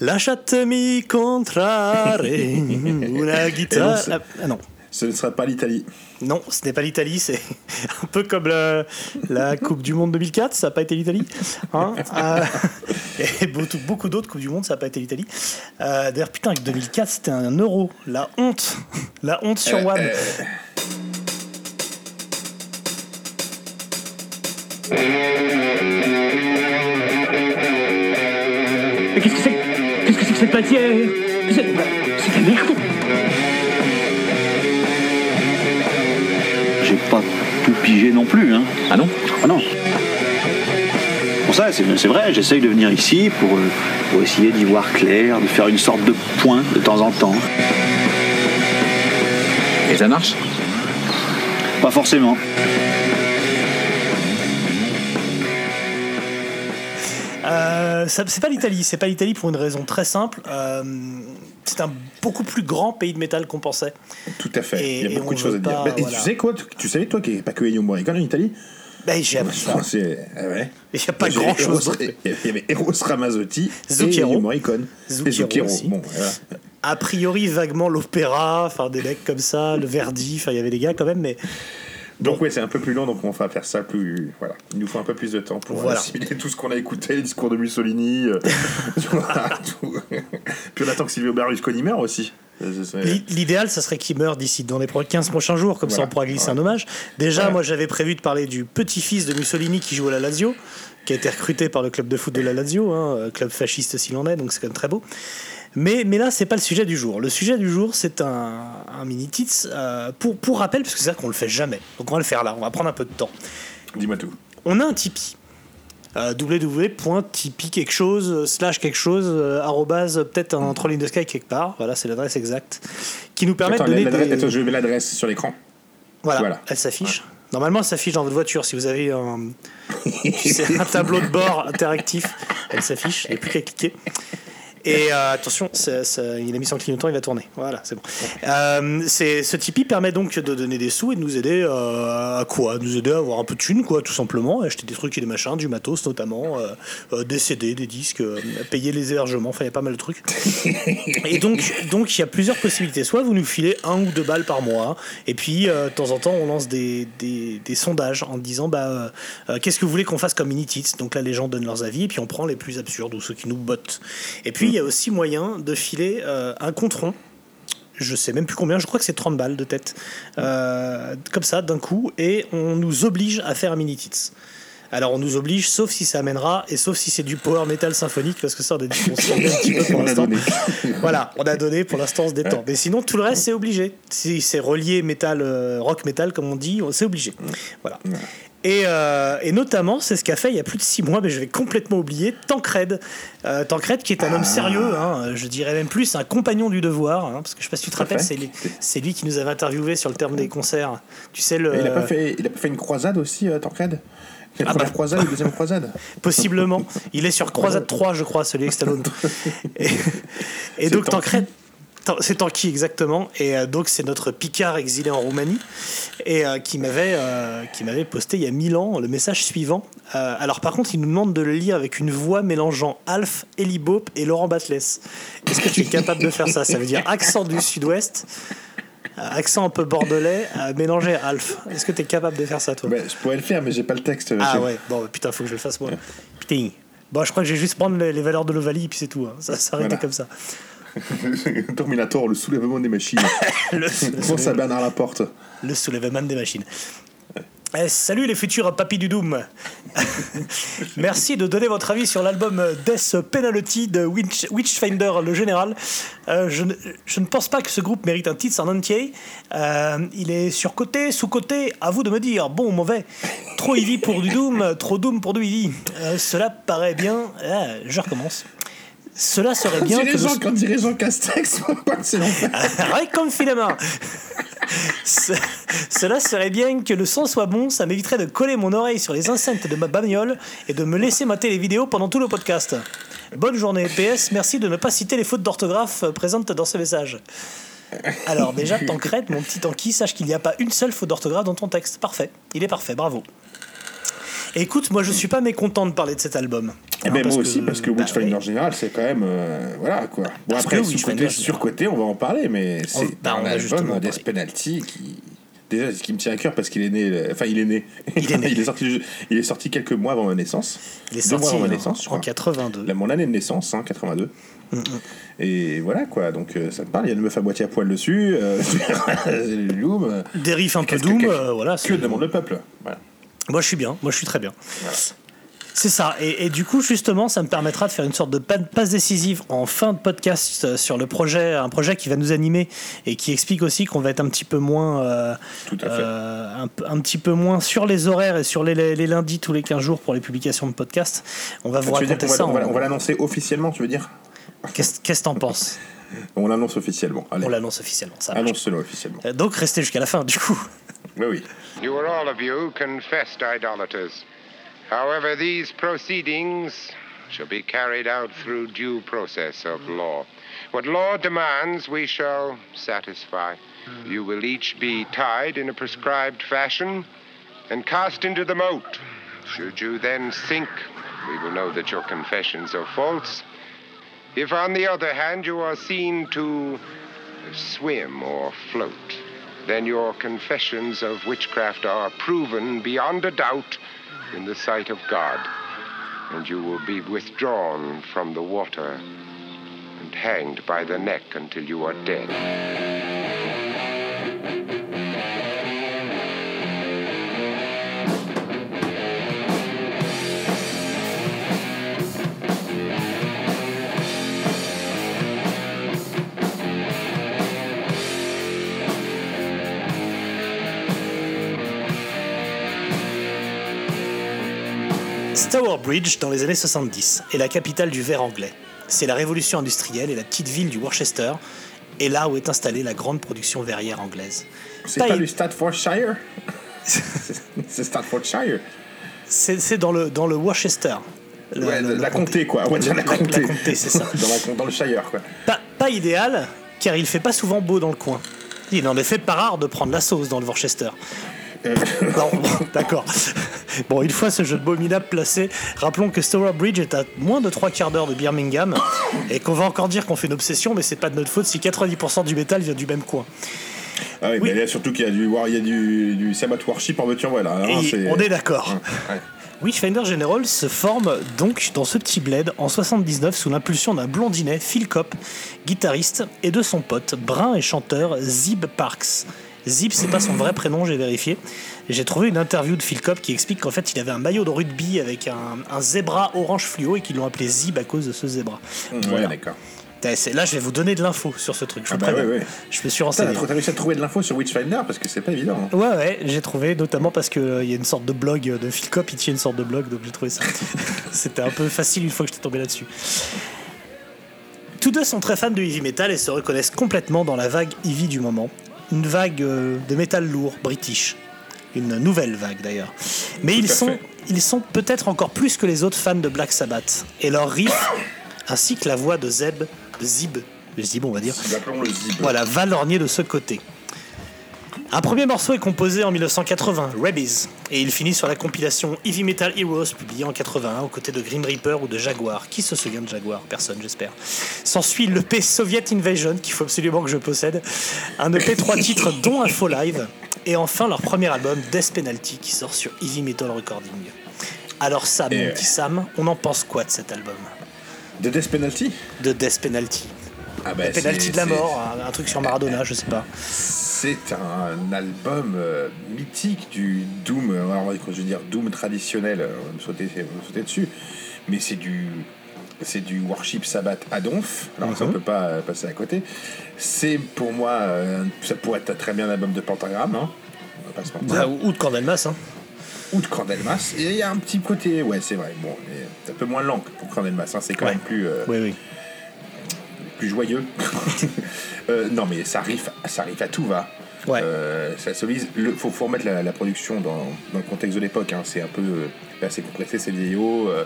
La chatte mi contrare, una guitare. Ah, non. Ce ne sera pas l'Italie. Non, ce n'est pas l'Italie, c'est un peu comme la Coupe du Monde 2004, ça n'a pas été l'Italie. Hein Euh, et beaucoup, beaucoup d'autres Coupes du Monde, ça n'a pas été l'Italie. Euh, D'ailleurs, putain, avec 2004, c'était un euro. La honte. La honte sur Euh, One. euh, Mais c'est cette matière C'est c'est de la merde J'ai pas tout pigé non plus, hein. Ah non? Ah non. Pour ça, c'est vrai, j'essaye de venir ici pour, euh, pour essayer d'y voir clair, de faire une sorte de point de temps en temps. Et ça marche? Pas forcément. Euh, c'est pas l'Italie, c'est pas l'Italie pour une raison très simple. Euh, c'est un beaucoup plus grand pays de métal qu'on pensait. Tout à fait. Et- Il y a et beaucoup de choses à dire. pas, et voilà. tu sais quoi tu, tu savais, toi, qu'il n'y a pas que Ennio Morricone en Italie? Ben, j'ai appris ça. Ouais. Il n'y a pas grand chose. Il y avait Eros Ramazzotti et Zucchero. Ennio Morricone. Et Zucchero Zucchero. aussi. Bon, voilà. A priori, vaguement l'opéra, enfin des mecs comme ça, le Verdi, enfin il y avait des gars quand même, mais Donc ouais, c'est un peu plus long, donc on va faire ça plus. Voilà, il nous faut un peu plus de temps pour Voilà. assimiler tout ce qu'on a écouté, les discours de Mussolini. euh, tout. Puis on attend que Silvio Berlusconi meure aussi. L'idéal, ça serait qu'il meure d'ici dans les pro- 15 prochains jours, comme ça on pourra glisser Ouais. un hommage. Déjà, Ouais. moi j'avais prévu de parler du petit-fils de Mussolini qui joue à la Lazio, qui a été recruté par le club de foot de la Lazio, hein, euh, club fasciste s'il en est, donc c'est quand même très beau. Mais, mais là, c'est pas le sujet du jour. Le sujet du jour, c'est un, un mini-tits. euh, pour, pour rappel, parce que c'est ça qu'on le fait jamais. Donc on va le faire là, on va prendre un peu de temps. Dis-moi tout. On a un Tipeee. Euh, www.tipeee quelque chose slash quelque chose euh, arrobase peut-être un troll in the sky quelque part voilà c'est l'adresse exacte qui nous permet Attends, de donner des... attends, je mets l'adresse sur l'écran. Voilà, Voilà. elle s'affiche. Normalement, elle s'affiche dans votre voiture. Si vous avez un, un tableau de bord interactif, elle s'affiche. Il n'y a plus qu'à cliquer. Et euh, attention, ça- ça- il a mis son clignotant, il va tourner. Voilà, c'est bon. Euh, ce Tipeee permet donc de donner des sous et de nous aider euh, à quoi? Nous aider à avoir un peu de thunes, quoi, tout simplement, acheter des trucs et des machins, du matos notamment, des CD, des disques, payer les hébergements, enfin, il y a pas mal de trucs. Et donc, donc il y a plusieurs possibilités. Soit vous nous filez un ou deux balles par mois, et puis de temps en temps on lance des, des, des sondages en disant bah qu'est-ce que vous voulez qu'on fasse comme mini tits Donc là les gens donnent leurs avis et puis on prend les plus absurdes ou ceux qui nous bottent. Et puis il y a aussi moyen de filer euh, un compte rond. Je sais même plus combien, je crois que c'est 30 balles de tête. Euh, comme ça, d'un coup, et on nous oblige à faire un mini tits. Alors on nous oblige, sauf si ça amènera, et sauf si c'est du power metal symphonique, parce que ça on a dit qu'on un petit peu pour l'instant. Voilà, on a donné pour l'instant on se détend. Mais sinon tout le reste c'est obligé. Si c'est relié métal, euh, rock metal comme on dit, c'est obligé. Voilà. Et, euh, et notamment, c'est ce qu'a fait il y a plus de six mois, mais je vais complètement oublier, Tancred. Euh, Tancred qui est un homme sérieux, hein, je dirais même plus un compagnon du devoir, hein, parce que je sais pas si tu te rappelles, c'est lui, c'est lui qui nous avait interviewé sur le terme des concerts. Tu sais, le, Il a pas fait, il a pas fait une croisade aussi, euh, Tancred? La Ah première bah. croisade, la deuxième croisade? Possiblement. Il est sur Croisade 3, je crois, celui avec Stallone. Et, et donc. Tancred. C'est Tanky, exactement? Et euh, donc, c'est notre Picard exilé en Roumanie et euh, qui m'avait euh, qui m'avait posté il y a mille ans le message suivant. Alors, par contre, il nous demande de le lire avec une voix mélangeant Alf, Eli Bope et Laurent Batles. Est-ce que tu es capable de faire ça? Ça veut dire accent du sud-ouest, accent un peu bordelais, mélangé à Alf. Est-ce que tu es capable de faire ça, toi? Bah, je pourrais le faire, mais j'ai pas le texte. ah J'ai- ouais, bon putain, faut que je le fasse moi. Putain. Bon, je crois que je vais juste prendre les, les valeurs de l'Ovalie et puis c'est tout. hein. Ça s'arrêter Voilà. comme ça. Terminator, le soulèvement des machines. Le, Pense à Bernard Laporte. le soulèvement des machines. Eh, salut les futurs papis du Doom. Merci de donner votre avis sur l'album Death Penalty de Witch, Witchfinder le général. Euh, je, ne, je ne pense pas que ce groupe mérite un titre en entier. Euh, il est surcoté, sous-coté, à vous de me dire, bon ou mauvais. Trop heavy pour du Doom, trop Doom pour du heavy. Euh, cela paraît bien. Ah, je recommence. Cela serait bien que. Quand Castex. Arrête comme filamment Ce- Cela serait bien que le son soit bon, ça m'éviterait de coller mon oreille sur les enceintes de ma bagnole et de me laisser mater les vidéos pendant tout le podcast. Bonne journée, PS, merci de ne pas citer les fautes d'orthographe euh, présentes dans ce message. Alors déjà, Tancred, mon petit Tanky, sache qu'il n'y a pas une seule faute d'orthographe dans ton texte. Parfait, il est parfait, bravo. Écoute, moi je suis pas mécontent de parler de cet album. Eh Hein, ben, moi aussi, parce que bah, Witchfinder en général, c'est quand même. euh, voilà quoi. Bon, Parce après, surcoté, on va en parler, mais c'est bah, on un va justement album en Death. Penalty qui. Déjà, ce qui me tient à cœur parce qu'il est né. euh, Enfin, il est né. Il est né. il, est sorti, il est sorti quelques mois avant ma naissance. Il est Deux mois sorti avant ma en- naissance, en crois. 82. La- mon année de naissance, hein, 82. Et voilà quoi, donc euh, ça me parle. Il y a une meuf à moitié à poil dessus. Euh, Loom. euh, Des riffs un peu doom, que- euh, voilà. Que demande le peuple Voilà. Moi je suis bien, moi je suis très bien. C'est ça, et, et du coup justement ça me permettra de faire une sorte de pa- passe décisive en fin de podcast euh, sur le projet, un projet qui va nous animer et qui explique aussi qu'on va être un petit peu moins, euh, Tout à fait. euh, un, petit peu moins sur les horaires et sur les, les- les lundis tous les 15 jours pour les publications de podcast. On va vous dire raconter va, ça. on va- en- on va l'annoncer officiellement, tu veux dire? Qu'est-ce que t'en penses? On l'annonce officiellement. Allez, On l'annonce officiellement, ça annonce-le officiellement. Donc restez jusqu'à la fin du coup. Oui, oui. You are all of you confessed idolaters. However, these proceedings shall be carried out through due process of mm. law. What law demands, we shall satisfy. Mm. You will each be tied in a prescribed fashion and cast into the moat. Should you then sink, we will know that your confessions are false. If, on the other hand, you are seen to swim or float, then your confessions of witchcraft are proven beyond a doubt in the sight of God, and you will be withdrawn from the water and hanged by the neck until you are dead. Tower Bridge, dans les années 70, est la capitale du verre anglais. C'est la révolution industrielle et la petite ville du Worcester, et là où est installée la grande production verrière anglaise. C'est Pas pas du Staffordshire? C'est Staffordshire. C'est dans le, dans le Worcester. Le- Ouais, le- la comté. comté, quoi. On va dire la La- la comté. comté, c'est ça. dans, la, dans le Shire, quoi. Pas, pas idéal, car il fait pas souvent beau dans le coin. Il n'en est fait pas rare de prendre la sauce dans le Worcester. Euh, Non, bon, d'accord. Bon, une fois ce jeu de beau minable placé, rappelons que Stower Bridge est à moins de trois quarts d'heure de Birmingham et qu'on va encore dire qu'on fait une obsession, mais c'est pas de notre faute si 90% du métal vient du même coin. Ah oui, Oui. mais là, surtout qu'il y a du, il y a du, du Sabbath Worship en voiture, voilà. hein, on est d'accord. Ouais. Witchfinder General se forme donc dans ce petit bled en 79 sous l'impulsion d'un blondinet, Phil Copp, guitariste, et de son pote, brun et chanteur Zib Parks. Zib, c'est pas son vrai prénom, j'ai vérifié. J'ai trouvé une interview de Phil Copp qui explique qu'en fait il avait un maillot de rugby avec un, un zébra orange fluo et qu'ils l'ont appelé Zib à cause de ce zébra. Ouais, Voilà. d'accord. Putain, c'est- Là, je vais vous donner de l'info sur ce truc. Je, Ah bah ouais, ouais. je me suis renseigné. T'as réussi à trouver de l'info sur Witchfinder parce que c'est pas évident. hein. Ouais, ouais, j'ai trouvé, notamment parce qu'il y a une sorte de blog de Phil Copp, il tient une sorte de blog, donc j'ai trouvé ça. C'était un peu facile une fois que j'étais tombé là-dessus. Tous deux sont très fans de heavy metal et se reconnaissent complètement dans la vague heavy du moment. Une vague euh, de métal lourd, british. Une nouvelle vague d'ailleurs. Mais Tout ils sont, fait. ils sont peut-être encore plus que les autres fans de Black Sabbath. Et leur riff, ainsi que la voix de Zeb, de Zib, on va dire, voilà, va lorgner de ce côté. Un premier morceau est composé en 1980, Rebbies, et il finit sur la compilation Heavy Metal Heroes publiée en 81 aux côtés de Grim Reaper ou de Jaguar. Qui se souvient de Jaguar? Personne, j'espère. S'ensuit l'EP Soviet Invasion, qu'il faut absolument que je possède, un EP 3 titres dont un faux live, et enfin leur premier album Death Penalty qui sort sur Heavy Metal Recording. Alors Sam, mon petit Sam, on en pense quoi de cet album? De Death Penalty? De Death Penalty ah bah, Penalty de la mort, un, un truc sur Maradona, je sais pas. C'est un album euh, mythique du Doom, euh, alors, je veux dire Doom traditionnel, euh, on va me sauter, on va me sauter dessus, mais c'est du c'est du Worship Sabbath à donf, alors ça on Mhm. peut pas euh, passer à côté. C'est pour moi, euh, ça pourrait être très bien un album de Pentagram, hein, on va pas se mentir, Ah, ou de Cordelmas, hein. ou de Cordelmas, et il y a un petit côté, ouais c'est vrai, bon, c'est un peu moins lent que pour Cordelmas, hein, c'est quand Ouais. même plus... euh, Oui, oui. plus joyeux. Non, mais ça arrive, ça arrive à tout va. Ouais. Euh, ça solise. Il faut, faut remettre la, la production dans, dans le contexte de l'époque. hein. C'est un peu euh, assez compressé, c'est vieillot. euh,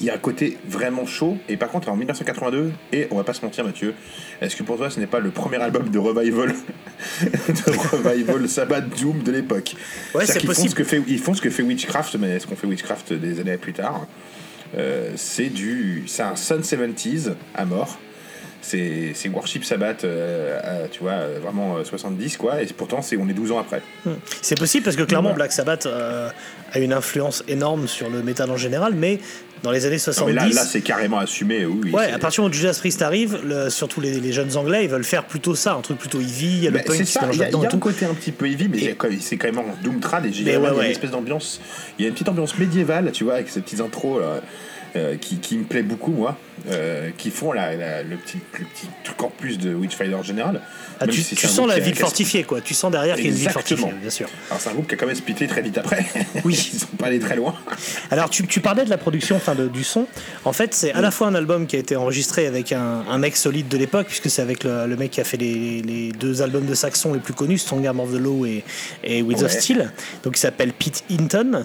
Il y a un côté vraiment chaud. Et par contre, en 1982, et on va pas se mentir, Mathieu, est-ce que pour toi, ce n'est pas le premier album de revival, de revival Sabbath Doom de l'époque? Ouais, c'est font possible. ce que fait- Ils font ce que fait Witchcraft, mais ce qu'on fait Witchcraft des années plus tard. Euh, c'est du, c'est un Sun 70s à mort. C'est c'est Worship Sabbath, euh, à, tu vois, euh, vraiment euh, 70 quoi. Et pourtant, c'est on est 12 ans après. C'est possible parce que clairement Voilà. Black Sabbath euh, a une influence énorme sur le métal en général, mais dans les années Non, mais 70, là, là c'est carrément assumé. Oui, ouais, c'est- à partir du moment où Judas Priest arrive, le- surtout les, les jeunes anglais, ils veulent faire plutôt ça, un truc plutôt heavy, il y a le punk c'est ça, il y a, y a et tout. un côté un petit peu heavy, mais Et- c'est quand même en Doom Trad et j'ai- Mais il y a ouais, une ouais. espèce d'ambiance. Il y a une petite ambiance médiévale, tu vois, avec ces petites intros là, euh, qui, qui me plaît beaucoup, moi, euh, qui font la, la- le, petit, le petit truc en plus de Witchfinder en général. Ah, tu si sens la ville fortifiée, quoi. Tu sens derrière qu'il y a une ville fortifiée, bien sûr. Alors c'est un groupe qui a quand même splitté très vite après. Oui. Ils sont pas allés très loin. Alors, tu, tu parlais de la production, enfin de- du son. En fait, c'est à la fois un album qui a été enregistré avec un, un mec solide de l'époque, puisque c'est avec le, le mec qui a fait les, les deux albums de Saxon les plus connus, Stongarm of the Law et, et of Ouais. Steel. Donc, il s'appelle Pete Hinton.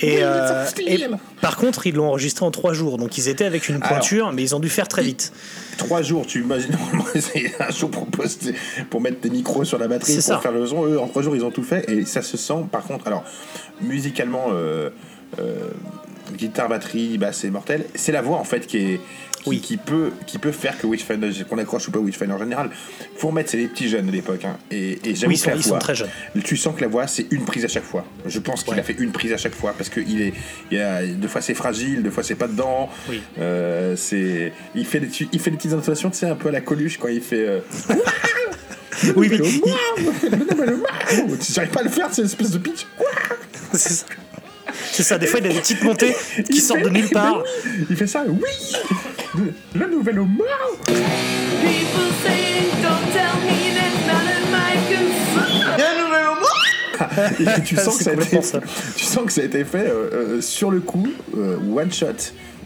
Et, euh, et par contre, ils l'ont enregistré en trois jours. Donc, ils étaient avec une pointure, mais ils ont dû faire très vite. Trois jours, tu imagines, normalement, c'est un jour pour poster, pour mettre des micros sur la batterie, pour ça. faire le son. Eux, en trois jours, ils ont tout fait et ça se sent. Par contre, alors, musicalement, euh, euh, guitare, batterie, basse, c'est mortel. C'est la voix, en fait, qui est. Qui, Oui. qui peut, qui peut faire que Witchfinder, qu'on accroche ou pas Witchfinder en général, faut remettre, c'est les petits jeunes de l'époque. Hein. Et, et Oui, ils sont- la ils sont voix, très jeunes. tu sens que la voix, c'est une prise à chaque fois. Je pense qu'il Ouais. a fait une prise à chaque fois parce que il est, il a, deux fois c'est fragile, deux fois c'est pas dedans. Oui. Euh, c'est, il fait des, il fait des petites intonations, tu sais, un peu à la Coluche quand il fait. euh, Oui, oui. J'arrive pas à le faire, c'est une espèce de pitch. c'est ça. C'est ça, des fois, il a des petites montées qui Il sortent fait- de nulle part. Ben il fait ça, oui. Le, le nouvel homme. People saying, don't tell me that's none of my concern. Et tu sens que C'est ça a été, ça. tu sens que ça a été fait euh, euh, sur le coup, euh, one shot.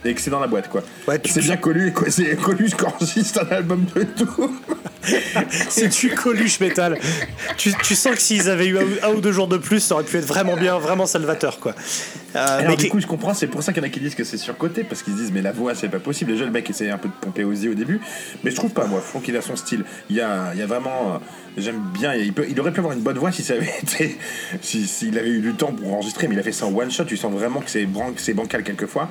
Et que c'est dans la boîte, quoi. Ouais, c'est bien connu, quoi. C'est connu ce qu'enregistre un album de tout. C'est du Coluche métal. Tu, tu sens que s'ils avaient eu un, un ou deux jours de plus, ça aurait pu être vraiment bien, vraiment salvateur, quoi. Euh, Alors, mais du coup, je comprends, c'est pour ça qu'il y en a qui disent que c'est surcoté, parce qu'ils se disent, mais la voix, c'est pas possible. Déjà, le mec essayait un peu de pomper aux yeux au début, mais je trouve pas, moi. Je trouve qu'il a son style. Il y a, il y a vraiment. euh, J'aime bien. Il, peut, il aurait pu avoir une bonne voix si ça avait été. si- S'il avait eu du temps pour enregistrer, mais il a fait ça en one shot. Tu sens vraiment que c'est bran- que c'est bancal quelquefois.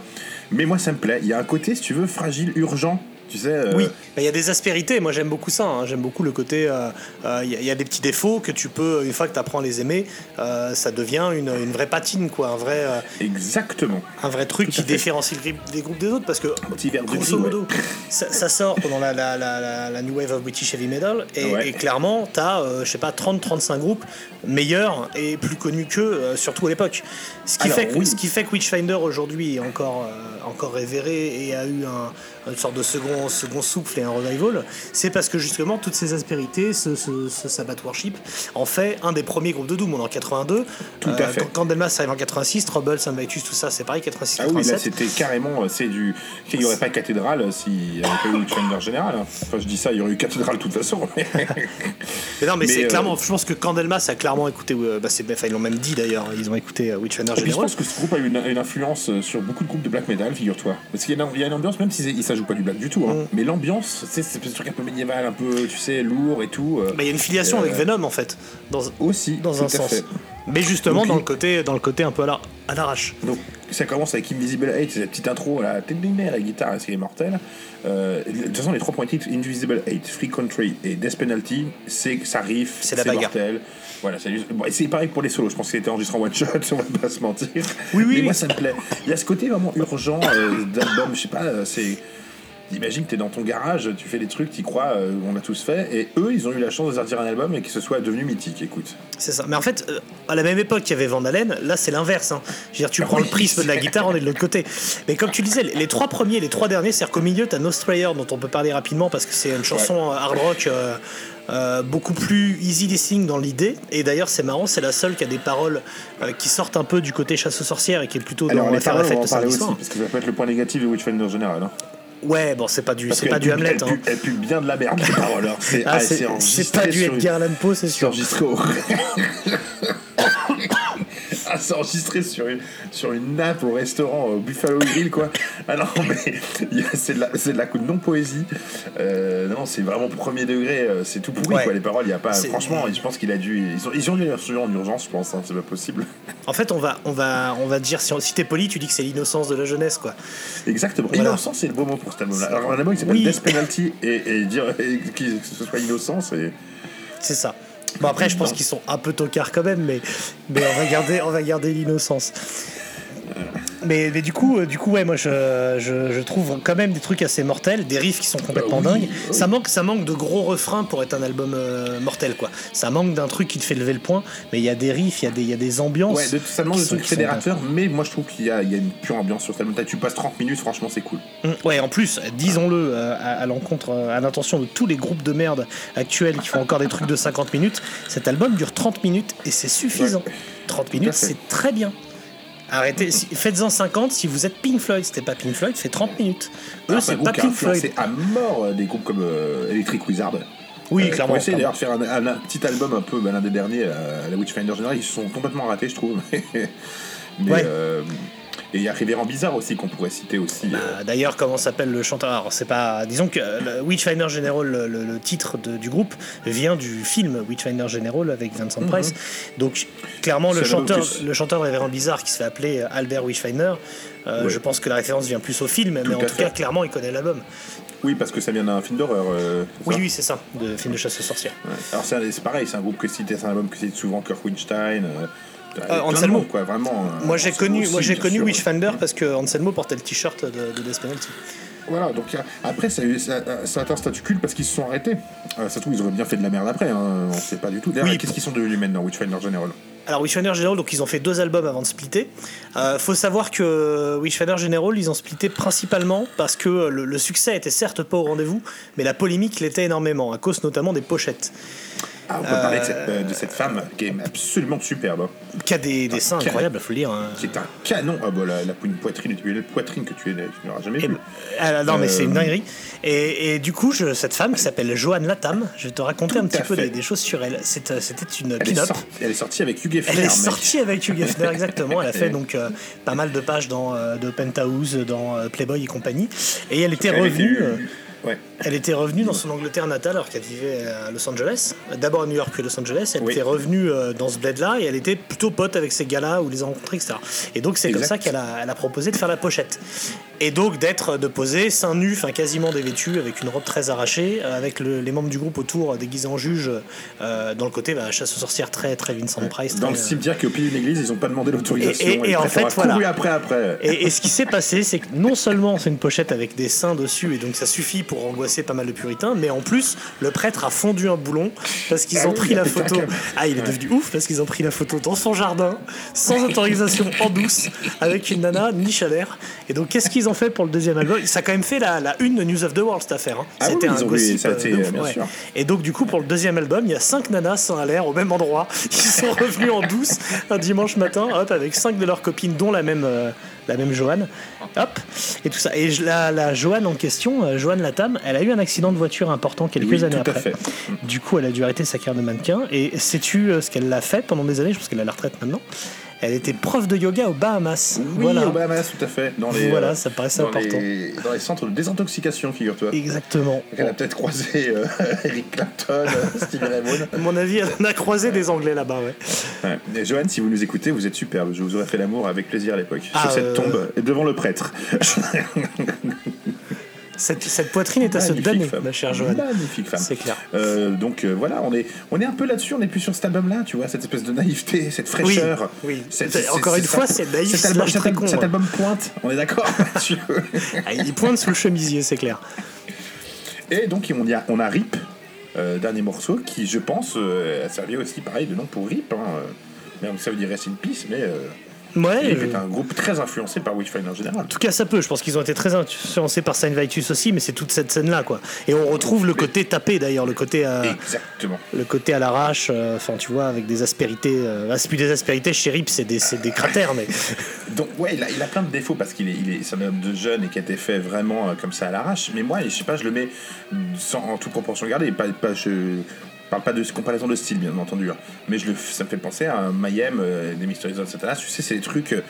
Mais moi, ça me plaît. Il y a un côté, si tu veux, fragile, urgent. Tu sais. euh, Oui, il y a des aspérités. Moi, j'aime beaucoup ça. hein. J'aime beaucoup le côté. euh, euh, Il y, a- il y a des petits défauts que tu peux, une fois que tu apprends à les aimer, ça devient une, une vraie patine, quoi. Un vrai, Exactement. un vrai truc qui fait. différencie le des groupes des autres. Parce que, grosso modo, ça, ça sort pendant la, la, la, New Wave of British Heavy Metal. Et, Ouais. et clairement, tu as, je sais pas, 30-35 groupes meilleurs et plus connus qu'eux, surtout à l'époque. Ce, qui Alors, fait que- oui. ce qui fait que Witchfinder aujourd'hui est encore, encore révéré et a eu un, une sorte de second, second souffle et un revival, c'est parce que justement toutes ces aspérités, ce, ce, ce Sabbath Worship, en fait un des premiers groupes de Doom. On est en 82. Tout à fait. Quand Candlemas arrive en 86, Trouble, Saint-Vitus, tout ça, c'est pareil, 86, Ah oui, là 87. c'était carrément, euh, c'est du. Il n'y aurait pas cathédrale euh, s'il n'y avait pas eu Witchfinder général. hein. Enfin, je dis ça, il y aurait eu cathédrale de toute façon. mais- non, mais, Mais, c'est euh, clairement, je pense que Candlemas a clairement écouté, euh, bah, c'est- enfin, ils l'ont même dit d'ailleurs, ils ont écouté euh, Witchfinder Et puis je General. pense que ce groupe a eu une, une influence euh, sur beaucoup de groupes de black metal, figure-toi. Parce qu'il y, a une- il y a une ambiance, même si ça joue pas du black du tout, hein. mais l'ambiance, c'est ce truc un peu médiéval, un peu, tu sais, lourd et tout. euh, Bah, Il y a une filiation Euh, avec Venom en fait, dans, aussi, dans un sens. fait. Mais justement Donc, dans il- le côté, dans le côté un peu à la- à l'arrache. Donc ça commence avec Invisible Hate, c'est la petite intro, la la guitare, c'est mortel. Euh, de toute façon, les trois points titres, Invisible Hate, Free Country et Death Penalty, c'est ça riff, C'est mortel. Voilà, c'est juste- bon, pareil pour les solos. Je pense qu'il était enregistré en one shot, on va pas se mentir. Oui, oui, Mais moi, ça me plaît. Il y a ce côté vraiment urgent euh, d'album, je sais pas, euh, c'est. Imagine que t'es dans ton garage, tu fais des trucs, t'y crois, euh, on a tous fait, et eux, ils ont eu la chance de sortir un album et que ce soit devenu mythique, écoute. C'est ça. Mais en fait, euh, à la même époque qu'il y avait Van Halen, là c'est l'inverse. hein. Je veux dire, tu Ah prends oui. le prisme de la guitare, on est de l'autre côté. Mais comme tu disais, les, les trois premiers, les trois derniers, c'est-à-dire qu'au milieu, t'as No Strayer dont on peut parler rapidement parce que c'est une chanson euh, hard rock. euh, euh, beaucoup plus easy listening dans l'idée et d'ailleurs c'est marrant c'est la seule qui a des paroles euh, qui sortent un peu du côté chasse aux sorcières et qui est plutôt Alors, dans les FR paroles, on va en Effect parler samedi aussi, parce que ça peut être le point négatif de Witchfinder en général. hein. Ouais, bon, c'est pas du, c'est pas du Hamlet. Elle, hein. pue, elle pue bien de la merde, les paroles. hein. C'est Ah, ah, pas du Edgar Allan Poe, c'est C'est sûr. enregistré. ah, c'est enregistré sur une, sur une nappe au restaurant au Buffalo Grill, quoi. Ah non, mais c'est de la, c'est de la non-poésie. Euh, non, c'est vraiment premier degré, euh, c'est tout pourri, Ouais. quoi. Les paroles, il y a pas. Franchement, je pense qu'il a dû. Ils ont, ils ont dû les recevoir en urgence, je pense, hein, c'est pas possible. En fait, on va, on va, on va dire, si, on- si t'es poli, tu dis que c'est l'innocence de la jeunesse, quoi. Exactement. Voilà. Innocent, c'est le beau mot pour cet album-là. Alors, un album qui s'appelle Oui. Death Penalty et, et dire et que ce soit innocent, c'est. C'est ça. Bon après, je pense qu'ils sont un peu tocards quand même, mais, mais on va garder, on va garder l'innocence. Mais, mais du coup, euh, du coup, ouais, moi je, je, je trouve quand même des trucs assez mortels, des riffs qui sont complètement Bah oui, dingues. oui. Ça manque, ça manque de gros refrains pour être un album euh, mortel, quoi. Ça manque d'un truc qui te fait lever le point, mais il y a des riffs, il y a des, il y a des ambiances. Ouais, de, ça demande qui de trucs fédérateurs, mais moi je trouve qu'il y a, il y a une pure ambiance sur cet album. Tu passes 30 minutes, franchement, c'est cool. Mm, Ouais, en plus, disons-le euh, à, à l'encontre, à l'intention de tous les groupes de merde actuels qui font encore des trucs de 50 minutes, cet album dure 30 minutes et c'est suffisant. 30 minutes, c'est très bien. Arrêtez, si- faites-en 50 si vous êtes Pink Floyd. C'était pas Pink Floyd, c'est 30 minutes. Eux, Alors, c'est un pas Pink Floyd. influencé à mort euh, des groupes comme euh, Electric Wizard. Oui, Euh, clairement. Pour essayer clairement. d'ailleurs de faire un, un- un petit album un peu, ben, l'un des derniers, euh, la Witchfinder General, ils se sont complètement ratés, je trouve. Mais, Ouais. euh, et il y a Révérend Bizarre aussi qu'on pourrait citer aussi. euh, Euh, D'ailleurs, comment s'appelle le chanteur? Alors, c'est pas. Disons que euh, le Witchfinder General, le, titre de- du groupe, vient du film Witchfinder General avec Vincent Price. Donc, clairement, le Mhm. Chanteur, le chanteur Révérend Bizarre qui se fait appeler euh, Albert Witchfinder, euh, Ouais. je pense que la référence vient plus au film, mais en tout fait. cas, clairement, il connaît l'album. Oui, parce que ça vient d'un film d'horreur. euh, Oui, oui, c'est ça, de film de chasse aux sorcières. Ouais. Alors c'est pareil, c'est un groupe que cité, c'est un album que cite souvent Kirk Winstein. Euh, plein de Anselmo. monde, quoi, vraiment. euh, Moi, j'ai connu, aussi, moi, j'ai connu. Witchfinder parce que Anselmo portait le t-shirt de, de Death Penalty. Voilà, donc euh, après, ça, a eu- ça, ça atteint un statut culte parce qu'ils se sont arrêtés. Euh, ça se trouve, ils auraient bien fait de la merde après, hein, on sait pas du tout. D'ailleurs, Oui. qu'est-ce qu'ils sont devenus maintenant, Witchfinder General? Alors Witchfinder General, donc ils ont fait deux albums avant de splitter. Euh, faut savoir que Witchfinder General, ils ont splitté principalement parce que le, le succès était certes pas au rendez-vous, mais la polémique l'était énormément, à cause notamment des pochettes. Ah, on peut parler de cette, euh, de cette femme qui est absolument superbe, hein, Qui a des dessins incroyables, faut le dire. hein. qui est un canon. Ah, bah, la, la, une poitrine, une poitrine que tu, tu n'auras jamais Et- vue. ah, non, mais c'est une Euh, dinguerie. Et, et du coup, je- cette femme qui s'appelle Joanne Latam, je vais te raconter un petit peu des, des choses sur elle. C'est, euh, C'était une Elle est, pin-up. sorti- elle est sortie avec Hugh Hefner, Elle est mec. sortie avec Hugh Hefner, exactement. Elle a fait donc euh, pas mal de pages dans euh, de Penthouse, dans euh, Playboy et compagnie. Et elle était Elle était revenue. euh, Ouais. Elle était revenue dans son Angleterre natale alors qu'elle vivait à Los Angeles. D'abord à New York puis à Los Angeles. Elle Oui. était revenue euh, dans ce bled-là et elle était plutôt pote avec ces gars-là où les a rencontrés, etc. Et donc c'est comme ça qu'elle a, elle a proposé de faire la pochette. Et donc d'être, de poser seins nus, enfin quasiment dévêtue, avec une robe très arrachée, euh, avec le- les membres du groupe autour euh, déguisés en juge, euh, dans le côté bah, chasse aux sorcières très, très Vincent Price. Dans très, le euh, cimetière qui est au pied d'une église, ils n'ont pas demandé l'autorisation. Et- et- et le en fait, voilà. après, après. Et, et ce qui s'est passé, c'est que non seulement c'est une pochette avec des seins dessus, et donc ça suffit pour angoisser pas mal de puritains, mais en plus, le prêtre a fondu un boulon parce qu'ils Ah ont oui, pris la photo. Ah, il est devenu ouf parce qu'ils ont pris la photo dans son jardin, sans autorisation, en douce, avec une nana niche à l'air. Et donc, qu'est-ce qu'ils ont fait pour le deuxième album? Ça a quand même fait la, la une de News of the World cette affaire. hein. Ah C'était un gossip. euh, ouais. Et donc, du coup, pour le deuxième album, il y a cinq nanas sans à l'air au même endroit qui sont revenus en douce un dimanche matin, hop, avec cinq de leurs copines, dont la même, euh, la même Joanne. Hop, et tout ça. Et la, la Joanne en question, euh, Joanne Latam, elle a eu un accident de voiture important quelques Oui, années tout à après. fait. Du coup, elle a dû arrêter sa carrière de mannequin. Et sais-tu euh, ce qu'elle a fait pendant des années? Je pense qu'elle est à la retraite maintenant. Elle était prof de yoga aux Bahamas. Oui, voilà. au Bahamas, tout à fait. Dans les, Voilà, euh, ça paraissait dans important. Les, dans les centres de désintoxication, figure-toi. Exactement. Elle a peut-être croisé euh, Eric Clapton, euh, Stevie Ray Vaughan. À mon avis, elle en a croisé des Anglais là-bas, ouais. Ouais. Johan, si vous nous écoutez, vous êtes superbe. Je vous aurais fait l'amour avec plaisir à l'époque. Ah, Sur cette tombe, devant le prêtre. Cette, cette poitrine est à se femme. ma chère Joanne. Magnifique femme. C'est clair. Euh, donc euh, voilà, on est, on est un peu là-dessus, on n'est plus sur cet album-là, tu vois, cette espèce de naïveté, cette fraîcheur. oui. Cette- C'est- encore une fois, c'est naïf Cet album, cet con, cet ouais. album pointe, on est d'accord. Ah, il pointe sous le chemisier, c'est clair. Et donc on, y a, on a Rip, euh, dernier morceau, qui je pense a servi aussi pareil de nom pour Rip. Hein, ça veut dire Rest in Peace, mais Ouais, est un groupe très influencé par Witchfinder en général. En tout cas, ça peut. Je pense qu'ils ont été très influencés par Saint Vitus aussi, mais c'est toute cette scène-là, quoi. Et on retrouve le côté tapé, d'ailleurs, le côté, euh, Exactement. le côté à l'arrache. euh, Enfin, tu vois, avec des aspérités. euh, c'est plus des aspérités chez Rip, c'est des, c'est des cratères, mais Donc ouais, il a, il a plein de défauts parce qu'il est, il est, c'est un homme de jeune et qui a été fait vraiment euh, comme ça à l'arrache. Mais moi, je sais pas, je le mets sans, en toute proportion gardée. Pas, pas, je parle pas de comparaison de style, bien entendu. hein. Mais je le, ça me fait penser à un Mayhem, euh, des Mysteries of Satanas. Tu sais, c'est des trucs euh,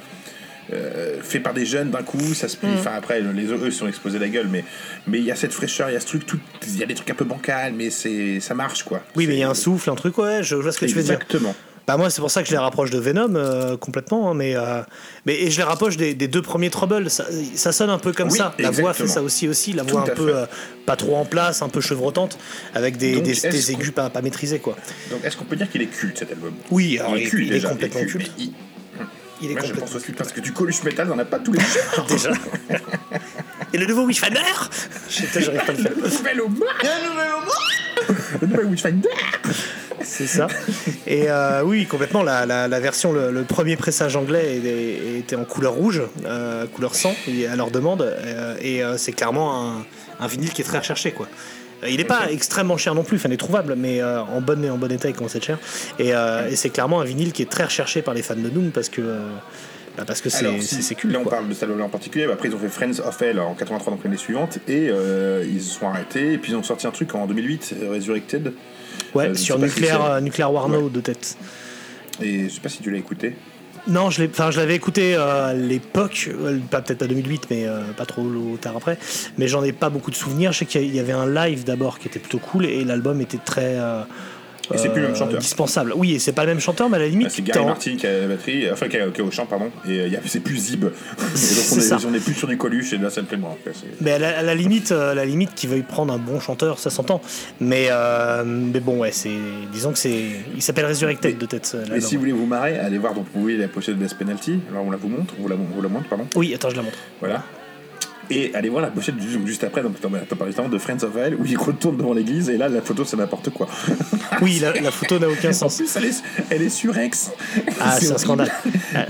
euh, faits par des jeunes d'un coup. Ça se plie. Enfin après, les eux ils sont exposés la gueule, mais mais il y a cette fraîcheur, il y a ce truc, tout, il y a des trucs un peu bancals, mais c'est, ça marche quoi. oui, mais il y a un souffle, un truc, ouais, je vois ce que tu veux dire. Exactement. Bah moi c'est pour ça que je les rapproche de Venom euh, complètement hein, mais euh, mais et je les rapproche des, des deux premiers Trouble. Ça, ça sonne un peu comme Oui, ça. La voix fait ça aussi aussi. La Tout voix un peu euh, pas trop en place un peu chevrotante avec des, Donc, des, aigus pas, pas maîtrisés quoi. Donc est-ce qu'on peut dire qu'il est culte cet album? Oui alors, il, culte il est déjà, complètement il est culte Il- il est Moi, je complètement pense aussi parce que du Coluche Metal, on a pas tous les déjà. Et le nouveau Putain, j'arrive pas à le faire. Le nouvel. Le nouvel Witchfinder. c'est ça et euh, oui complètement la, la, la version le, le premier pressage anglais était en couleur rouge euh, couleur sang à leur demande euh, et c'est clairement un, un vinyle qui est très recherché quoi il n'est pas extrêmement cher non plus, enfin il est trouvable, mais euh, en, bonne, en bon état il commence à être cher. Et, euh, et c'est clairement un vinyle qui est très recherché par les fans de Doom parce que euh, bah, parce que c'est si. Là, on quoi. parle de album en particulier. mais Après, ils ont fait Friends of Hell en 83, donc l'année suivante. Et euh, ils se sont arrêtés. Et puis, ils ont sorti un truc en 2008, euh, Resurrected. Ouais, euh, sur pas si Nuclear, euh, Nuclear War No Ouais. de tête. Et je sais pas si tu l'as écouté. Non, je l'avais écouté euh, à l'époque, pas peut-être pas 2008, mais euh, pas trop tard après. Mais j'en ai pas beaucoup de souvenirs. Je sais qu'il y avait un live d'abord qui était plutôt cool et l'album était très euh, Et c'est plus le même chanteur. dispensable. Oui, et c'est pas le même chanteur, mais à la limite, Ah, c'est Gary Martin qui a la batterie, enfin qui, a- qui est au chant, pardon. Et euh, a- c'est plus Zib. Donc, on est, ça. on est plus sur du Coluche et de la scène. C'est- Mais à la, à la limite, euh, à la limite, qu'il veuille prendre un bon chanteur, ça s'entend. Mais, euh, mais bon, ouais, c'est, disons que c'est, il s'appelle Resurrected de tête. euh, Mais si vous voulez vous marrer, allez voir donc vous voyez la pochette de Death Penalty. Alors on la vous montre, on vous la, on vous la montre, pardon. Oui, attends, je la montre. Voilà. Et allez voir la pochette du- juste après, donc t'en parlais justement de Friends of Hell, où il retourne devant l'église, et là la photo c'est n'importe quoi. Oui, la, la photo n'a aucun En sens. plus, elle est, elle est surex. Ah, c'est un scandale. la,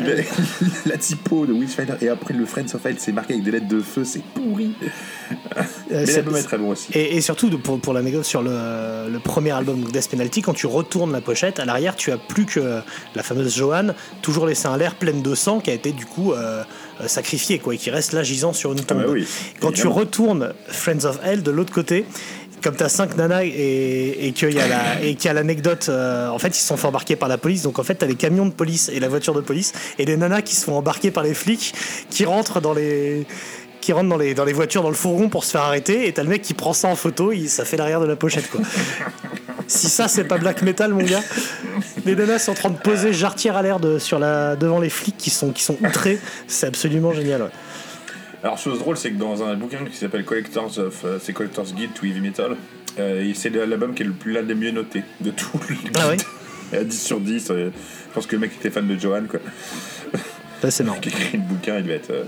la typo de Witchfinder, et après le Friends of Hell, c'est marqué avec des lettres de feu, c'est pourri. Euh, Mais l'album est très bon aussi. Et, et surtout, pour, pour l'anecdote, sur le, le premier album Death Penalty, quand tu retournes la pochette, à l'arrière, tu as plus que la fameuse Joanne, toujours laissée à l'air, pleine de sang, qui a été du coup euh, euh, sacrifiée, quoi, et qui reste là gisant sur une tombe. bah oui, quand tu retournes Friends of Hell de l'autre côté, comme t'as cinq nanas et, et qu'il y a la- l'anecdote, euh, en fait ils se sont fait embarquer par la police, donc en fait t'as les camions de police et la voiture de police et les nanas qui se font embarquer par les flics qui rentrent dans les qui rentrent dans les, dans les voitures, dans le fourgon pour se faire arrêter, et t'as le mec qui prend ça en photo, il, ça fait l'arrière de la pochette quoi. si ça c'est pas black metal mon gars, les nanas sont en train de poser jarretière à l'air de, sur la, devant les flics qui sont, qui sont outrés, c'est absolument génial. ouais. Alors, chose drôle, c'est que dans un bouquin qui s'appelle Collectors of, euh, c'est Collector's Guide to Heavy Metal, euh, c'est l'album qui est le plus l'un des mieux notés de tout le guide. Ah ouais À 10 sur 10, euh, je pense que le mec était fan de Johan, quoi. Bah, c'est marrant. Qui a écrit le bouquin, il devait être. euh,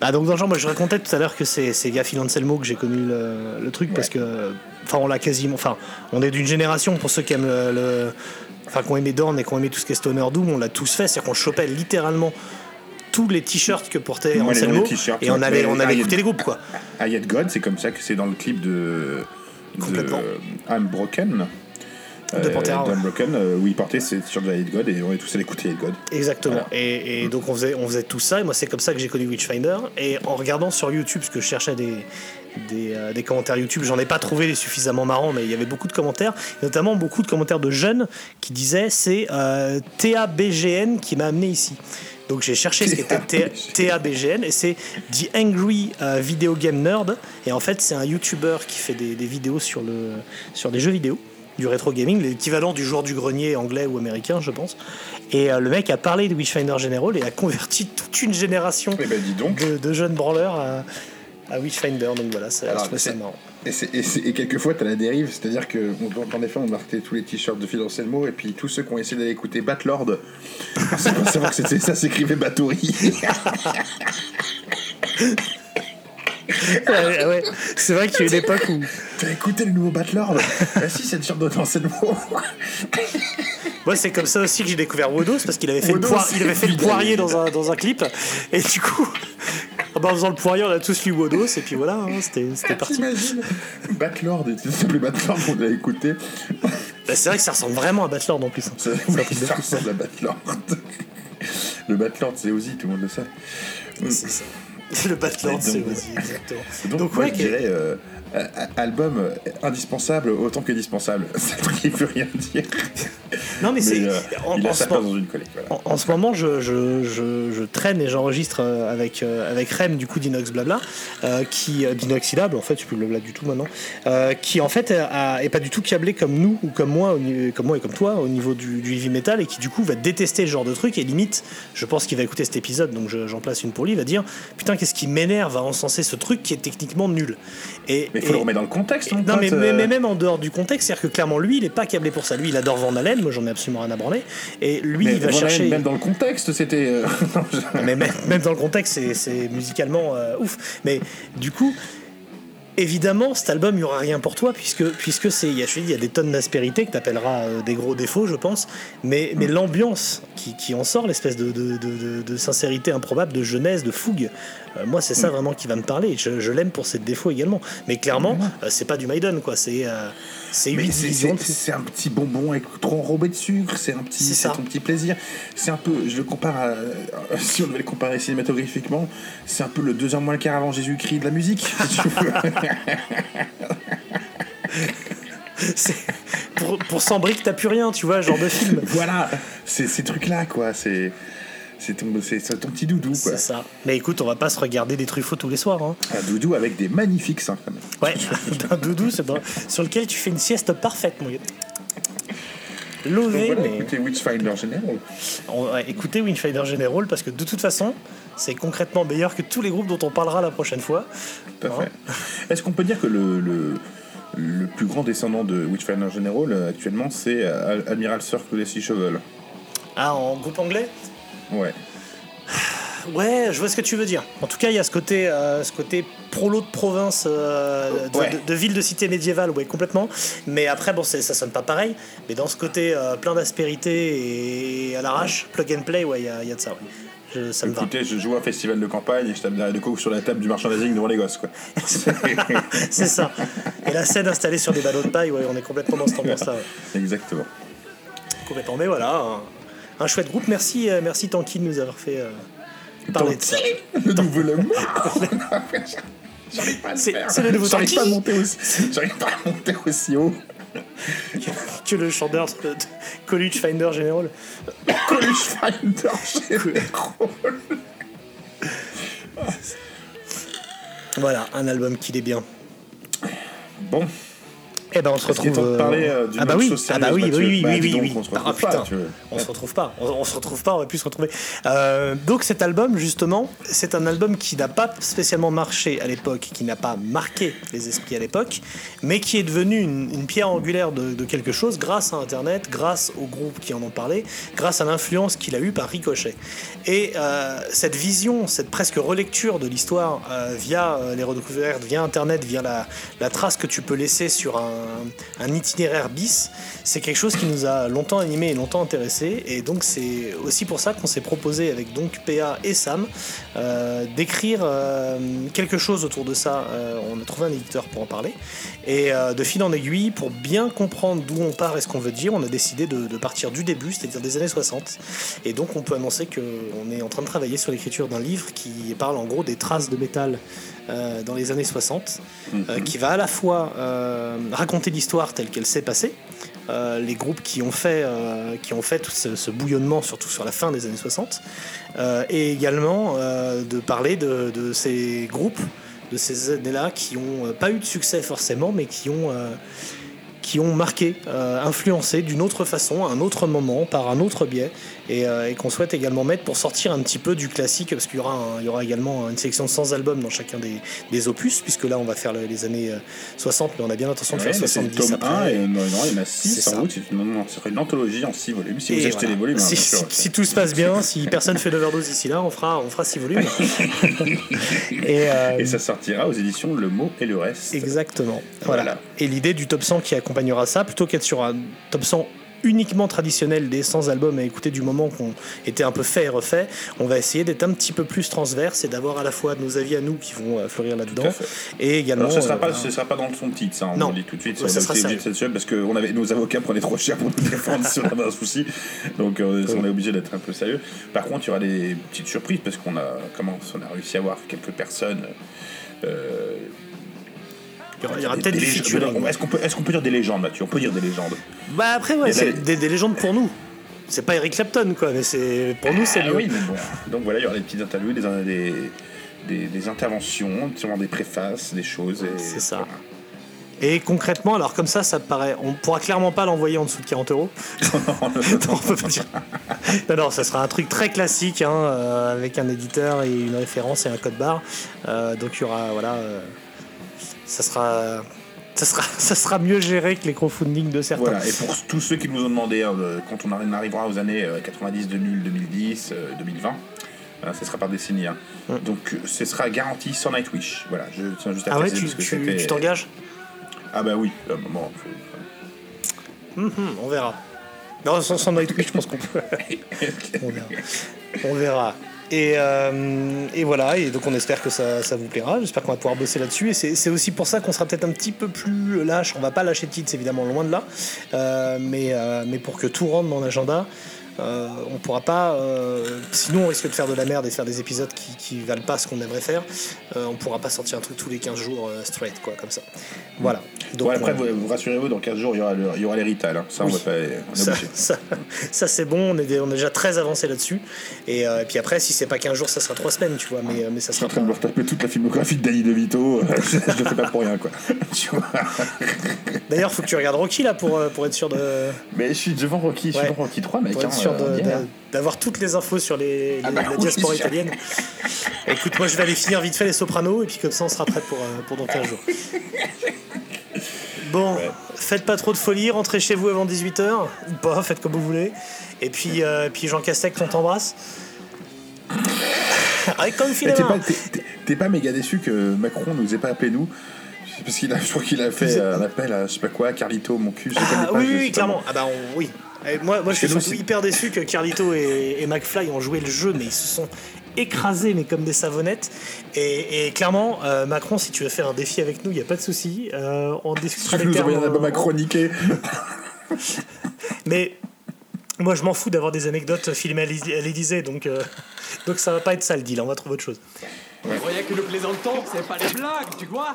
Bah donc dans le genre, moi je racontais tout à l'heure que c'est c'est Gaffi Anselmo que j'ai connu le, le truc parce que, enfin on l'a quasiment, enfin on est d'une génération pour ceux qui aiment le, le- enfin qui ont aimé Dorn et qui ont aimé tout ce qui est Stoner Doom, on l'a tous fait, c'est-à-dire qu'on chopait littéralement tous les t-shirts que portait Moi, les- Anselmo et on Mais- on allait ah, écouter il y a- les groupes quoi. Ayat God, c'est comme ça que c'est dans le clip de. de Complètement. I'm Broken. De Pantera, ouais. Broken, euh, où il portait ses t-shirts de God et on est tous allés écouter God. Exactement. Voilà. Et, et donc on faisait, on faisait tout ça. Et moi, c'est comme ça que j'ai connu Witchfinder. Et en regardant sur YouTube, parce que je cherchais des, des, euh, des commentaires YouTube, j'en ai pas trouvé les suffisamment marrants, mais il y avait beaucoup de commentaires, notamment beaucoup de commentaires de jeunes qui disaient c'est euh, TABGN qui m'a amené ici. Donc j'ai cherché ce qu'était TABGN et c'est The Angry euh, Video Game Nerd. Et en fait, c'est un YouTuber qui fait des, des vidéos sur, le, sur des jeux vidéo du rétro gaming, l'équivalent du joueur du grenier anglais ou américain, je pense. Et euh, le mec a parlé de Witchfinder General et a converti toute une génération Eh ben, dis donc. de, de jeunes branleurs à, à Witchfinder. Donc voilà, ça, Alors, je ça marrant. Et, quelquefois, t'as la dérive, c'est-à-dire que, on- en effet, on marquait tous les t-shirts de Phil Anselmo, et puis tous ceux qui ont essayé d'aller écouter Batlord, c'est pour savoir que c'était ça s'écrivait Bathory. Ouais, ouais. C'est vrai qu'il y a une époque où. T'as écouté le nouveau Batlord Ah si, c'est le mot. Moi, c'est comme ça aussi que j'ai découvert Wodos parce qu'il avait fait, le, Wodos, poir- il avait fait le c'est poirier évident. dans un, dans un clip. Et du coup, en faisant le poirier, on a tous lu Wodos. Et puis voilà, hein, c'était parti. T'imagines Batlord, et tu s'appelait Batlord, on l'a écouté. Bah, c'est vrai que ça ressemble vraiment à Batlord en plus. hein. Ça, C'est ça ressemble à Batlord. Le Batlord, c'est Ozzy, tout le monde le sait. C'est ça. Le Batlord, c'est aussi, exactement. Donc, Donc, moi, ouais, je dirais euh, album euh, indispensable autant que dispensable. Truc qui veut rien dire. Non, mais, c'est. Euh, en- il en ce moment- dans une collecte. Voilà. En, en ce moment, je, je, je, je traîne et j'enregistre euh, avec, euh, avec Rem, du coup, d'Inox Blabla, euh, qui, euh, d'Inoxydable, en fait, je suis plus Blabla du tout maintenant, euh, qui, en fait, a- est pas du tout câblé comme nous, ou comme moi, comme moi et comme toi, au niveau du, du heavy metal, et qui, du coup, va détester ce genre de truc, et limite, je pense qu'il va écouter cet épisode, donc je- j'en place une pour lui, il va dire, putain, qu'est-ce qui m'énerve à encenser ce truc qui est techniquement nul. Et, Mais il faut et- le remettre dans le contexte, non, mais, euh. mais, mais même en dehors du contexte, c'est-à-dire que clairement, lui, il est pas câblé pour ça. Lui, il adore Van Halen, moi j'en ai absolument rien à branler. Et lui, Mais il va Van Halen, chercher. Même dans le contexte, c'était. euh, Mais même, même dans le contexte, c'est- musicalement euh, ouf. Mais du coup, évidemment, cet album, il n'y aura rien pour toi, puisque, puisque c'est, il y a, je te dis, il y a des tonnes d'aspérités que tu appelleras des gros défauts, je pense. Mais, mais l'ambiance qui, qui en sort, l'espèce de, de, de- de- de sincérité improbable, de jeunesse, de fougue, euh, moi, c'est ça vraiment qui va me parler. Je, je l'aime pour ses défauts également. Mais clairement, euh, c'est pas du Maiden, quoi. C'est euh, c'est c'est- un petit bonbon avec trop enrobé de sucre, c'est un petit, C'est ton petit plaisir. C'est un peu, je le compare à, si on devait le comparer cinématographiquement, c'est un peu le 2 heures moins le quart avant Jésus-Christ de la musique. si Pour, pour 100 briques, t'as plus rien, tu vois, genre de film. voilà, c'est ces trucs-là, quoi. C'est c'est ton, petit doudou, quoi. C'est ça. Mais écoute, on va pas se regarder des Truffaut tous les soirs. Hein. Un doudou avec des magnifiques seins, quand même. Ouais, un doudou c'est dans- sur lequel tu fais une sieste parfaite, mon Lové, voilà, mais écoutez Witchfinder General. on va écouter Windfinder General parce que de toute façon, c'est concrètement meilleur que tous les groupes dont on parlera la prochaine fois. Tout à Hein fait. Est-ce qu'on peut dire que le, le, le plus grand descendant de Witchfinder General euh, actuellement, c'est euh, Admiral Sir Leslie Shovel Ah, en groupe anglais? Ouais. Ouais, je vois ce que tu veux dire. En tout cas, il y a ce côté, euh, ce côté prolo de province, euh, de, Ouais. de- de ville de cité médiévale, ouais, complètement. Mais après, bon, ça sonne pas pareil. Mais dans ce côté euh, plein d'aspérité et à l'arrache, plug and play, ouais, il y, a- il y a de ça. Ouais. Je- ça me va. Écoutez, je joue à un festival de campagne et je tape derrière de coke sur la table du merchandising devant les gosses, quoi. C'est ça. Et la scène installée sur des ballots de paille, ouais, on est complètement dans cette ambiance-là. ouais. Exactement. Complètement. Mais voilà, un, un chouette groupe. Merci, euh, merci Tanky de nous avoir fait euh, parler de ça. Le nouveau le J'arrive pas à le C'est- faire. c'est le nouveau J'arrive Tanky. pas à monter aussi. J'arrive pas à monter aussi haut. Que le chanteur de, College Finder General. College Finder General. Voilà, un album qui est bien. Bon. Eh ben on se retrouve. de parler, euh, ah bah oui, ah bah oui, oui, Mathieu oui, Bah, oui, oui, donc, oui. on se Ah pas, tu on se retrouve pas, on, on se retrouve pas, on va plus se retrouver. Euh, donc cet album justement, c'est un album qui n'a pas spécialement marché à l'époque, qui n'a pas marqué les esprits à l'époque, mais qui est devenu une, une pierre angulaire de, de quelque chose grâce à Internet, grâce aux groupes qui en ont parlé, grâce à l'influence qu'il a eue par Ricochet. Et euh, cette vision, cette presque relecture de l'histoire euh, via euh, les redécouvertes, via Internet, via la, la trace que tu peux laisser sur un, un itinéraire bis, c'est quelque chose qui nous a longtemps animé et longtemps intéressé. Et donc c'est aussi pour ça qu'on s'est proposé avec donc PA et Sam euh, d'écrire euh, quelque chose autour de ça. Euh, on a trouvé un éditeur pour en parler. Et de fil en aiguille, pour bien comprendre d'où on part et ce qu'on veut dire, on a décidé de, de partir du début, c'est-à-dire des années 60. Et donc on peut annoncer qu'on est en train de travailler sur l'écriture d'un livre qui parle en gros des traces de métal euh, dans les années 60, euh, qui va à la fois euh, raconter l'histoire telle qu'elle s'est passée, les groupes qui ont fait, qui ont fait tout ce, ce bouillonnement, surtout sur la fin des années 60, euh, et également de parler de, de ces groupes, de ces années-là qui n'ont pas eu de succès forcément, mais qui ont, qui ont marqué, euh, influencé d'une autre façon, à un autre moment, par un autre biais, et, euh, et qu'on souhaite également mettre pour sortir un petit peu du classique, parce qu'il y aura, un- il y aura également une sélection de 100 albums dans chacun des, des opus, puisque là on va faire le- les années euh, 60, mais on a bien l'intention de Ouais, faire mais c'est le 70 tome après. 1 et non, non, il y en a C'est 6 ça. en route. C'est une, serait une anthologie en 6 volumes. Si Et vous achetez voilà. les volumes, hein, si, sûr. si- si tout se passe bien, si personne fait d'overdose d'ici là, on fera, on fera 6 volumes. et, euh, Et ça sortira aux éditions Le Mot et le Reste. Exactement. Voilà. Voilà. Et l'idée du top 100 qui accompagnera ça, plutôt qu'être sur un top 100 uniquement traditionnel des 100 albums à écouter du moment qu'on était un peu fait et refait, on va essayer d'être un petit peu plus transverse et d'avoir à la fois nos avis à nous qui vont euh, fleurir là-dedans et également. Alors, ce sera, euh, ce sera pas dans son titre, ça, on Non. le dit tout de suite. Ouais, ça sera parce que on avait, nos avocats prenaient trop cher pour nous défendre si on avait un souci. Donc, euh, on est obligé d'être un peu sérieux. Par contre, il y aura des petites surprises parce qu'on a, comment, on a réussi à avoir quelques personnes. euh, Il y aura, des- peut-être des featuring. Est-ce qu'on peut, est qu'on peut dire des légendes, Mathieu? On peut dire des légendes. Bah après, ouais, c'est des- des, des légendes pour nous. C'est pas Eric Clapton, quoi, mais c'est pour nous, c'est Ah mieux. oui, mais bon. Donc voilà, il y aura des petites interviews, des, des, des, des interventions, sûrement des préfaces, des choses. C'est ça. voilà. Et concrètement, alors comme ça, ça paraît. On pourra clairement pas l'envoyer en dessous de 40 euros. non, on peut pas dire. Non, non, ça sera un truc très classique, hein, euh, avec un éditeur et une référence et un code barre. Euh, donc il y aura, voilà, euh, ça sera, ça sera, ça sera mieux géré que les crowdfunding de certains. Voilà, et pour tous ceux qui nous ont demandé, hein, de- quand on arri- arrivera aux années euh, 90, 2000, 2010, euh, 2020, euh, ce sera par décennie. hein. Donc euh, ce sera garanti sans Nightwish. Voilà, je tiens juste à Ah ouais, préciser tu, parce que tu- c'était- tu t'engages? Ah bah oui, moment, faut- Mhm, On verra. Non, sans, sans Nightwish, je pense qu'on peut. on verra. On verra. Et, euh, et voilà, et donc on espère que ça, ça vous plaira. J'espère qu'on va pouvoir bosser là-dessus. Et c'est c'est aussi pour ça qu'on sera peut-être un petit peu plus lâche. On va pas lâcher de titres, évidemment, loin de là. Euh, mais, euh, mais pour que tout rentre dans l'agenda, euh, on pourra pas. euh, sinon, on risque de faire de la merde et de faire des épisodes qui, qui valent pas ce qu'on aimerait faire. Euh, on pourra pas sortir un truc tous les 15 jours euh, straight, quoi, comme ça. Voilà. Donc, après, on- vous, vous rassurez-vous, dans 15 jours, il y aura, le- il y aura les Rital. hein. Ça, on va pas. On Ça, ça, ça, c'est bon, on est, on est déjà très avancé là-dessus. Et, euh, et puis après, si c'est pas 15 jours, ça sera 3 semaines, tu vois. Mais, mais ça Je suis en sera train de me retaper toute la filmographie de Danny DeVito. je le fais pas pour rien, quoi. Tu vois D'ailleurs, faut que tu regardes Rocky là pour, euh, pour être sûr de, Mais je suis devant Rocky, je suis Ouais. devant Rocky 3, mec. pour être hein, sûr euh, d'avoir toutes les infos sur les, les- Ah bah la diaspora italienne. Écoute, moi je vais aller finir vite fait les Sopranos et puis comme ça on sera prêt pour, euh, pour dans 15 jours. Bon, faites pas trop de folie, rentrez chez vous avant 18h, ou pas, faites comme vous voulez. Et puis, euh, puis Jean Castex, on t'embrasse. Avec filet T'es pas, t'es pas méga déçu que Macron nous ait pas appelé nous Parce qu'il a, je crois qu'il a fait euh, un appel à je sais pas quoi, Carlito, mon cul. je Ah, pas, oui, je clairement. moi. Ah bah on- oui. Et moi, moi je suis surtout hyper déçu que Carlito et, et McFly ont joué le jeu, mais ils se sont écrasés, mais comme des savonnettes. Et, et clairement, euh, Macron, si tu veux faire un défi avec nous, il n'y a pas de souci. Euh, on discutera tu nous termes, un album euh, à chroniquer. Mais moi, je m'en fous d'avoir des anecdotes filmées à l'Élysée- donc, euh, donc ça va pas être ça le deal. On va trouver autre chose. Vous croyez que nous plaisantons C'est pas des blagues, tu vois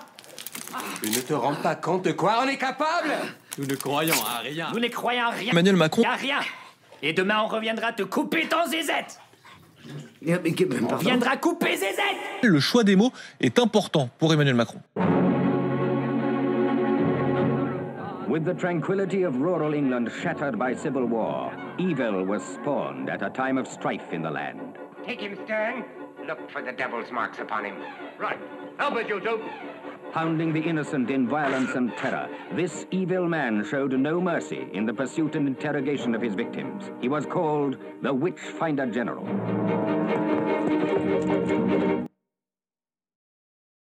Tu ne te rends pas compte de quoi on est capable Nous ne croyons à rien. Vous ne croyez en rien. Emmanuel Macron. À rien. Et demain, on reviendra te couper ton zézette. On viendra couper zézette. Le choix des mots est important pour Emmanuel Macron. With the tranquility of rural England shattered by civil war, evil was spawned at a time of strife in the land. Take him, Stern. Look for the devil's marks upon him. Right. Albert, you do. Pounding the innocent in violence and terror, this evil man showed no mercy in the pursuit and interrogation of his victims. He was called the Witch Finder General.